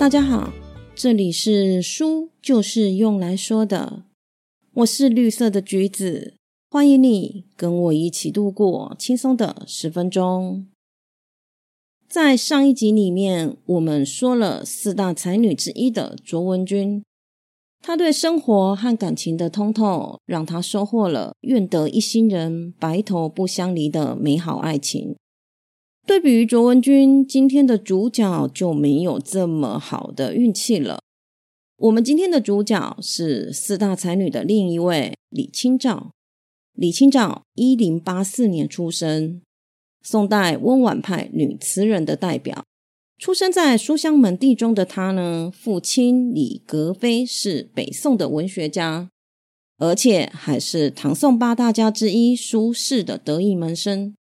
大家好，这里是书就是用来说的，我是绿色的橘子，欢迎你跟我一起度过轻松的十分钟。在上一集里面，我们说了四大才女之一的卓文君，她对生活和感情的通透，让她收获了愿得一心人，白头不相离的美好爱情。对比于卓文君，今天的主角就没有这么好的运气了。我们今天的主角是四大才女的另一位李清照。李清照一零八四年出生，宋代温婉派女词人的代表。出生在书香门第中的她呢，父亲李格非是北宋的文学家，而且还是唐宋八大家之一苏轼的得意门生。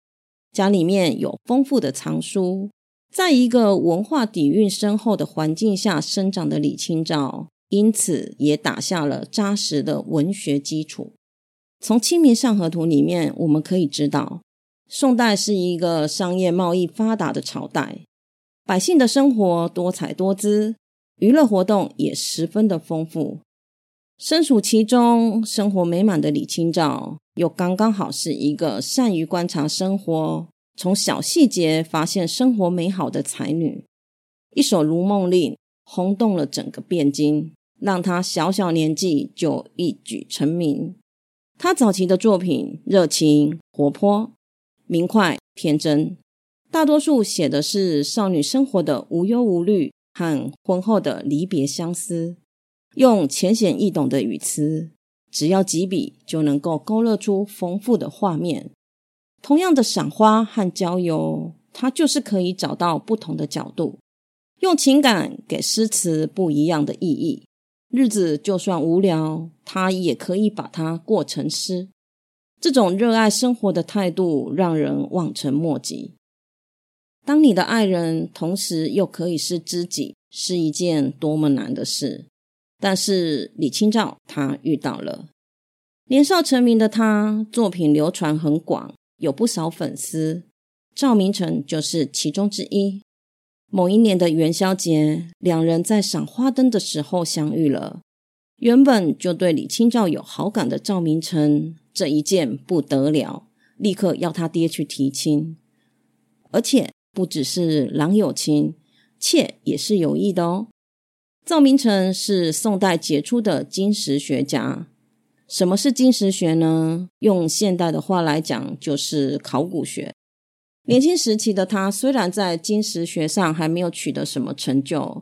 家里面有丰富的藏书，在一个文化底蕴深厚的环境下生长的李清照，因此也打下了扎实的文学基础。从《清明上河图》里面，我们可以知道，宋代是一个商业贸易发达的朝代，百姓的生活多彩多姿，娱乐活动也十分的丰富。身处其中，生活美满的李清照，又刚刚好是一个善于观察生活、从小细节发现生活美好的才女。一首《如梦令》轰动了整个汴京，让她小小年纪就一举成名。她早期的作品热情活泼、明快天真，大多数写的是少女生活的无忧无虑和婚后的离别相思。用浅显易懂的语词，只要几笔就能够勾勒出丰富的画面。同样的赏花和郊游，它就是可以找到不同的角度，用情感给诗词不一样的意义。日子就算无聊，他也可以把它过成诗。这种热爱生活的态度，让人望尘莫及。当你的爱人同时又可以是知己，是一件多么难的事。但是李清照她遇到了年少成名的她，作品流传很广，有不少粉丝。赵明诚就是其中之一。某一年的元宵节，两人在赏花灯的时候相遇了。原本就对李清照有好感的赵明诚，这一见不得了，立刻要他爹去提亲。而且不只是郎有情，妾也是有意的哦。赵明诚是宋代杰出的金石学家。什么是金石学呢？用现代的话来讲，就是考古学。年轻时期的他，虽然在金石学上还没有取得什么成就，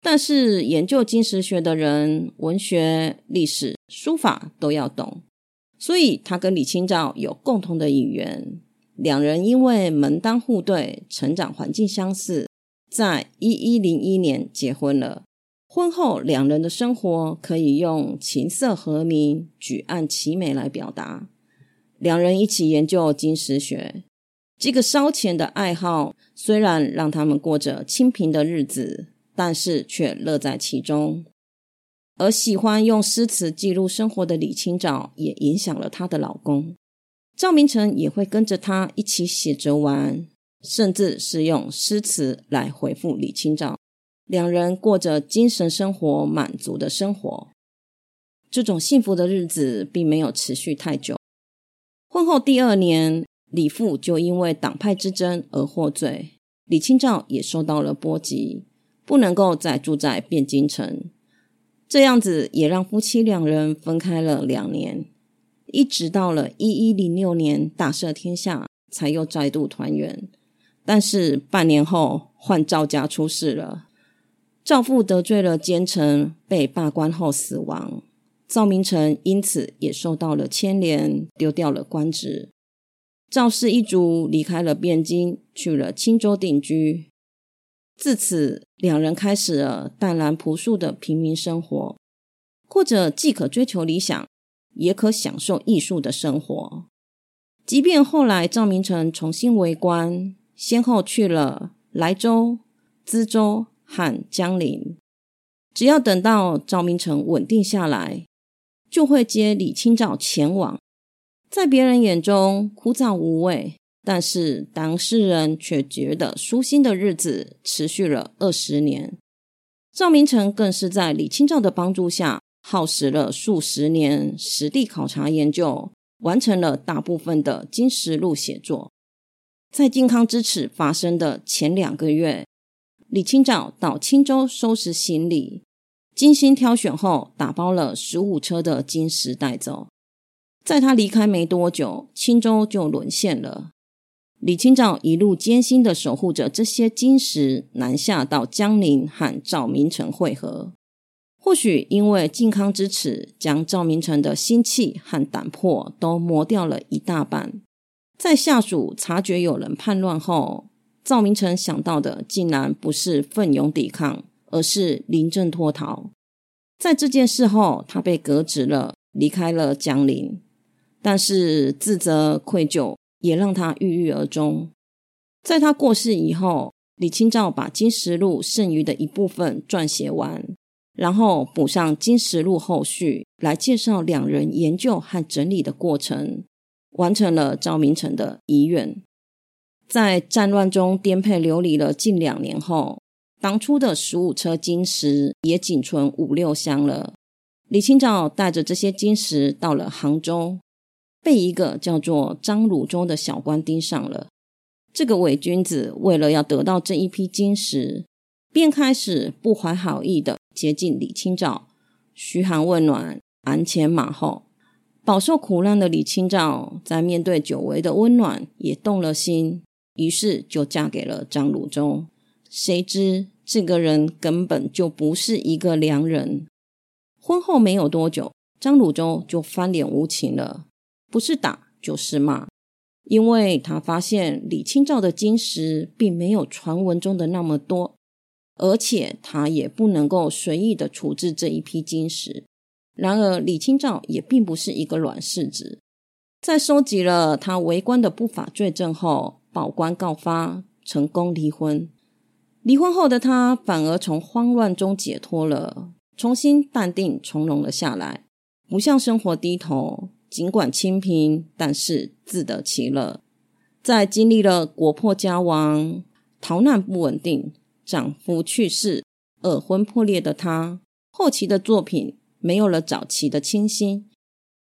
但是研究金石学的人，文学、历史、书法都要懂，所以他跟李清照有共同的语言。两人因为门当户对、成长环境相似，在一一零一年结婚了。婚后两人的生活可以用琴瑟和鸣、举案齐眉来表达。两人一起研究金石学，这个烧钱的爱好虽然让他们过着清贫的日子，但是却乐在其中。而喜欢用诗词记录生活的李清照，也影响了她的老公赵明诚，也会跟着她一起写着玩，甚至是用诗词来回复李清照。两人过着精神生活满足的生活，这种幸福的日子并没有持续太久。婚后第二年，李父就因为党派之争而获罪，李清照也受到了波及，不能够再住在汴京城。这样子也让夫妻两人分开了两年，一直到了一一零六年大赦天下，才又再度团圆。但是半年后，换赵家出事了。赵父得罪了奸臣，被罢官后死亡。赵明诚因此也受到了牵连，丢掉了官职。赵氏一族离开了汴京，去了青州定居。自此，两人开始了淡然朴素的平民生活，过着既可追求理想，也可享受艺术的生活。即便后来赵明诚重新为官，先后去了莱州、资州。和江陵，只要等到赵明诚稳定下来，就会接李清照前往。在别人眼中枯燥无味，但是当事人却觉得舒心的日子持续了二十年。赵明诚更是在李清照的帮助下，耗时了数十年实地考察研究，完成了大部分的金石录写作。在靖康之耻发生的前两个月，李清照到青州收拾行李，精心挑选后，打包了十五车的金石带走。在他离开没多久，青州就沦陷了。李清照一路艰辛的守护着这些金石，南下到江陵和赵明诚会合。或许因为靖康之耻，将赵明诚的心气和胆魄都磨掉了一大半。在下属察觉有人叛乱后，赵明诚想到的竟然不是奋勇抵抗，而是临阵脱逃。在这件事后，他被革职了，离开了江陵。但是自责愧疚也让他郁郁而终。在他过世以后，李清照把《金石录》剩余的一部分撰写完，然后补上《金石录》后续，来介绍两人研究和整理的过程。完成了赵明诚的遗愿，在战乱中颠沛流离了近两年后，当初的十五车金石也仅存五六箱了。李清照带着这些金石到了杭州，被一个叫做张汝中的小官盯上了。这个伪君子为了要得到这一批金石，便开始不怀好意的接近李清照，嘘寒问暖，鞍前马后。饱受苦难的李清照，在面对久违的温暖，也动了心，于是就嫁给了张汝中。谁知这个人根本就不是一个良人。婚后没有多久，张汝中就翻脸无情了，不是打就是骂，因为他发现李清照的金石并没有传闻中的那么多，而且他也不能够随意的处置这一批金石。然而，李清照也并不是一个软柿子。在收集了他为官的不法罪证后，报官告发，成功离婚。离婚后的他反而从慌乱中解脱了，重新淡定从容了下来，不向生活低头。尽管清贫，但是自得其乐。在经历了国破家亡、逃难不稳定、丈夫去世、二婚破裂的他，后期的作品。没有了早期的清新，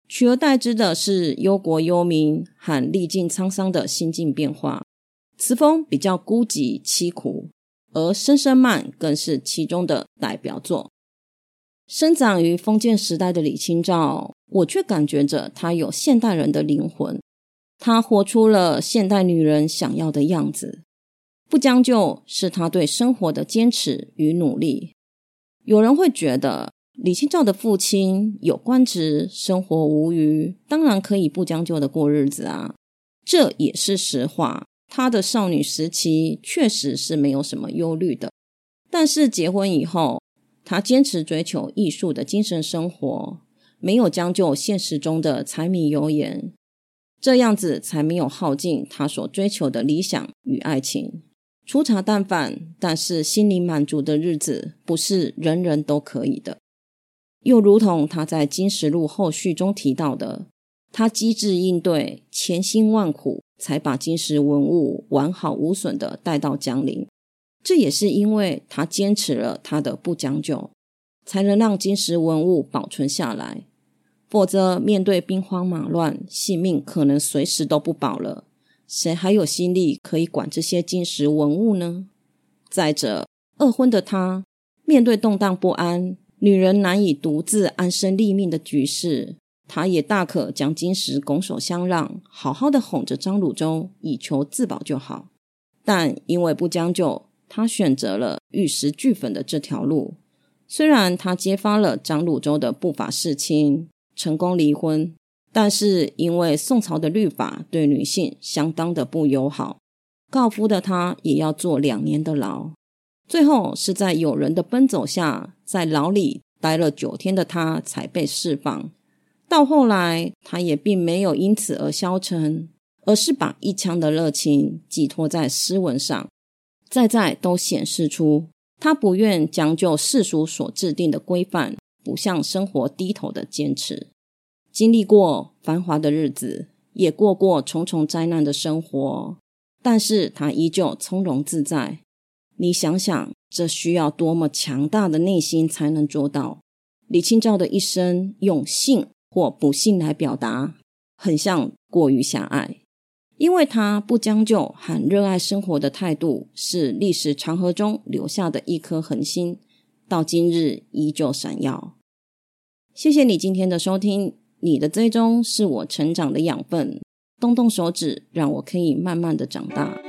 取而代之的是忧国忧民和历尽沧桑的心境变化。词风比较孤寂凄苦，而《声声慢》更是其中的代表作。生长于封建时代的李清照，我却感觉着她有现代人的灵魂。她活出了现代女人想要的样子，不将就是她对生活的坚持与努力。有人会觉得。李清照的父亲有官职，生活无虞，当然可以不将就的过日子啊。这也是实话。她的少女时期确实是没有什么忧虑的，但是结婚以后，她坚持追求艺术的精神生活，没有将就现实中的柴米油盐，这样子才没有耗尽她所追求的理想与爱情。粗茶淡饭，但是心灵满足的日子，不是人人都可以的。又如同他在《金石录》后续中提到的，他机智应对，千辛万苦才把金石文物完好无损的带到江陵。这也是因为他坚持了他的不将就，才能让金石文物保存下来。否则，面对兵荒马乱，性命可能随时都不保了。谁还有心力可以管这些金石文物呢？再者，二婚的他面对动荡不安。女人难以独自安身立命的局势，她也大可将金石拱手相让，好好的哄着张汝舟，以求自保就好。但因为不将就，她选择了玉石俱焚的这条路。虽然她揭发了张汝舟的不法事情，成功离婚，但是因为宋朝的律法对女性相当的不友好，告夫的她也要坐两年的牢。最后是在友人的奔走下，在牢里待了九天的他才被释放。到后来，他也并没有因此而消沉，而是把一腔的热情寄托在诗文上，在在都显示出他不愿将就世俗所制定的规范，不向生活低头的坚持。经历过繁华的日子，也过过重重灾难的生活，但是他依旧从容自在。你想想，这需要多么强大的内心才能做到？李清照的一生用幸或不幸来表达，很像过于狭隘。因为他不将就和热爱生活的态度，是历史长河中留下的一颗恒星，到今日依旧闪耀。谢谢你今天的收听，你的追踪是我成长的养分。动动手指，让我可以慢慢的长大。